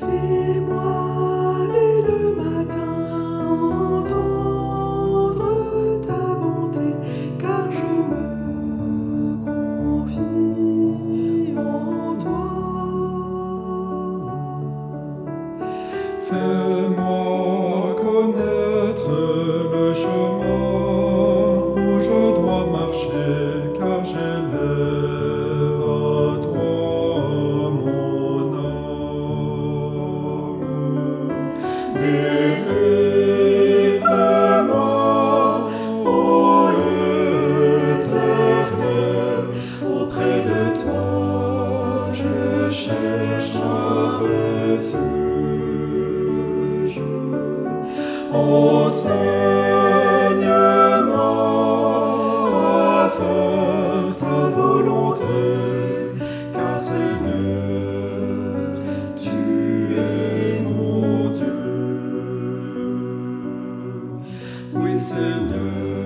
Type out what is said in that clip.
Fais-moi dès le matin entendre ta bonté, car je me confie en toi. Heureux, vraiment, oh Dieu éternel, auprès de toi, je cherche un refuge, enseignement, un fort, un beau. we sinners.